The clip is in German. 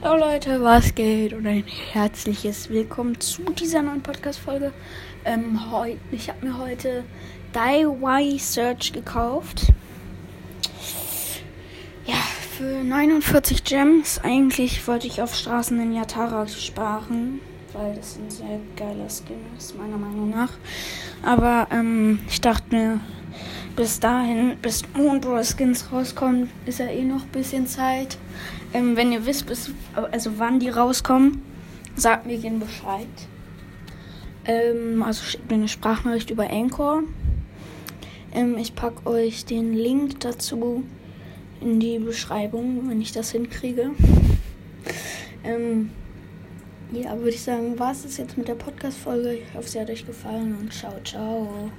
Hallo Leute, was geht? Und ein herzliches Willkommen zu dieser neuen Podcast-Folge. Ähm, ich habe mir heute DIY Search gekauft. Ja, für 49 Gems. Eigentlich wollte ich auf Straßen in Yatara sparen, weil das ein sehr geiler Skin ist, meiner Meinung nach. Aber ähm, ich dachte mir, bis dahin, bis Moonbro Skins rauskommen, ist ja eh noch ein bisschen Zeit. Ähm, wenn ihr wisst, bis, also wann die rauskommen, sagt mir gerne Bescheid. Ähm, also schickt mir eine Sprachnachricht über Anchor. Ähm, ich packe euch den Link dazu in die Beschreibung, wenn ich das hinkriege. Ähm, ja, würde ich sagen, war es jetzt mit der Podcast-Folge. Ich hoffe, sie hat euch gefallen und ciao, ciao.